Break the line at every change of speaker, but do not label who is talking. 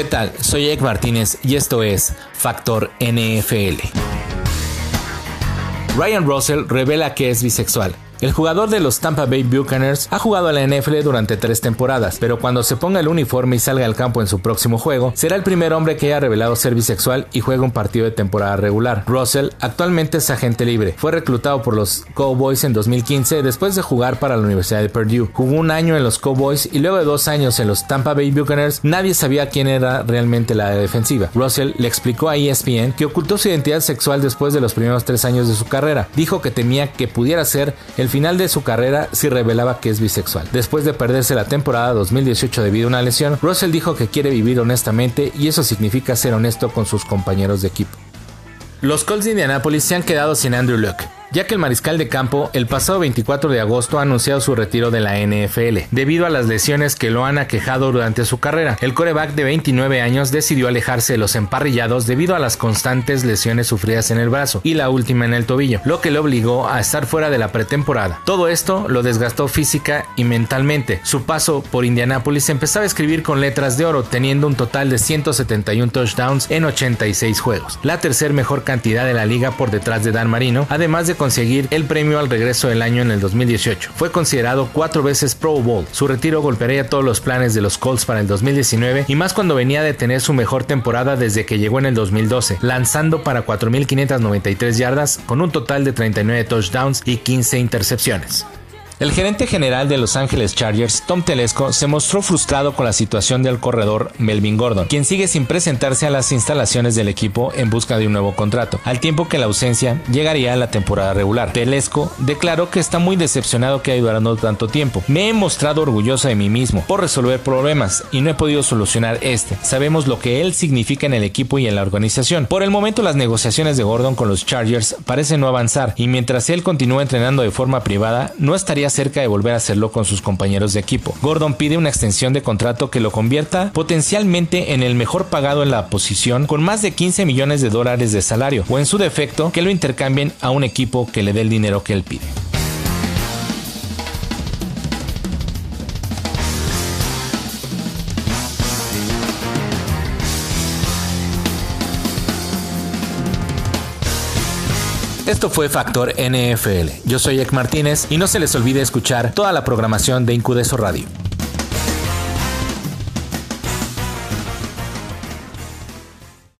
¿Qué tal? Soy Ek Martínez y esto es Factor NFL. Ryan Russell revela que es bisexual. El jugador de los Tampa Bay Buccaneers ha jugado a la NFL durante tres temporadas, pero cuando se ponga el uniforme y salga al campo en su próximo juego, será el primer hombre que haya revelado ser bisexual y juega un partido de temporada regular. Russell actualmente es agente libre. Fue reclutado por los Cowboys en 2015 después de jugar para la Universidad de Purdue. Jugó un año en los Cowboys y luego de dos años en los Tampa Bay Buccaneers, nadie sabía quién era realmente la defensiva. Russell le explicó a ESPN que ocultó su identidad sexual después de los primeros tres años de su carrera. Dijo que temía que pudiera ser el final de su carrera si revelaba que es bisexual. Después de perderse la temporada 2018 debido a una lesión, Russell dijo que quiere vivir honestamente y eso significa ser honesto con sus compañeros de equipo. Los Colts de Indianapolis se han quedado sin Andrew Luck ya que el mariscal de campo el pasado 24 de agosto ha anunciado su retiro de la NFL, debido a las lesiones que lo han aquejado durante su carrera. El coreback de 29 años decidió alejarse de los emparrillados debido a las constantes lesiones sufridas en el brazo y la última en el tobillo, lo que le obligó a estar fuera de la pretemporada. Todo esto lo desgastó física y mentalmente. Su paso por Indianapolis empezaba a escribir con letras de oro, teniendo un total de 171 touchdowns en 86 juegos, la tercer mejor cantidad de la liga por detrás de Dan Marino, además de conseguir el premio al regreso del año en el 2018. Fue considerado cuatro veces Pro Bowl. Su retiro golpearía todos los planes de los Colts para el 2019 y más cuando venía de tener su mejor temporada desde que llegó en el 2012, lanzando para 4.593 yardas con un total de 39 touchdowns y 15 intercepciones. El gerente general de Los Ángeles Chargers, Tom Telesco, se mostró frustrado con la situación del corredor Melvin Gordon, quien sigue sin presentarse a las instalaciones del equipo en busca de un nuevo contrato, al tiempo que la ausencia llegaría a la temporada regular. Telesco declaró que está muy decepcionado que haya durado tanto tiempo. Me he mostrado orgulloso de mí mismo por resolver problemas y no he podido solucionar este. Sabemos lo que él significa en el equipo y en la organización. Por el momento las negociaciones de Gordon con los Chargers parecen no avanzar y mientras él continúa entrenando de forma privada, no estaría cerca de volver a hacerlo con sus compañeros de equipo. Gordon pide una extensión de contrato que lo convierta potencialmente en el mejor pagado en la posición con más de 15 millones de dólares de salario o en su defecto que lo intercambien a un equipo que le dé el dinero que él pide. Esto fue Factor NFL. Yo soy Ek Martínez y no se les olvide escuchar toda la programación de Incudeso Radio.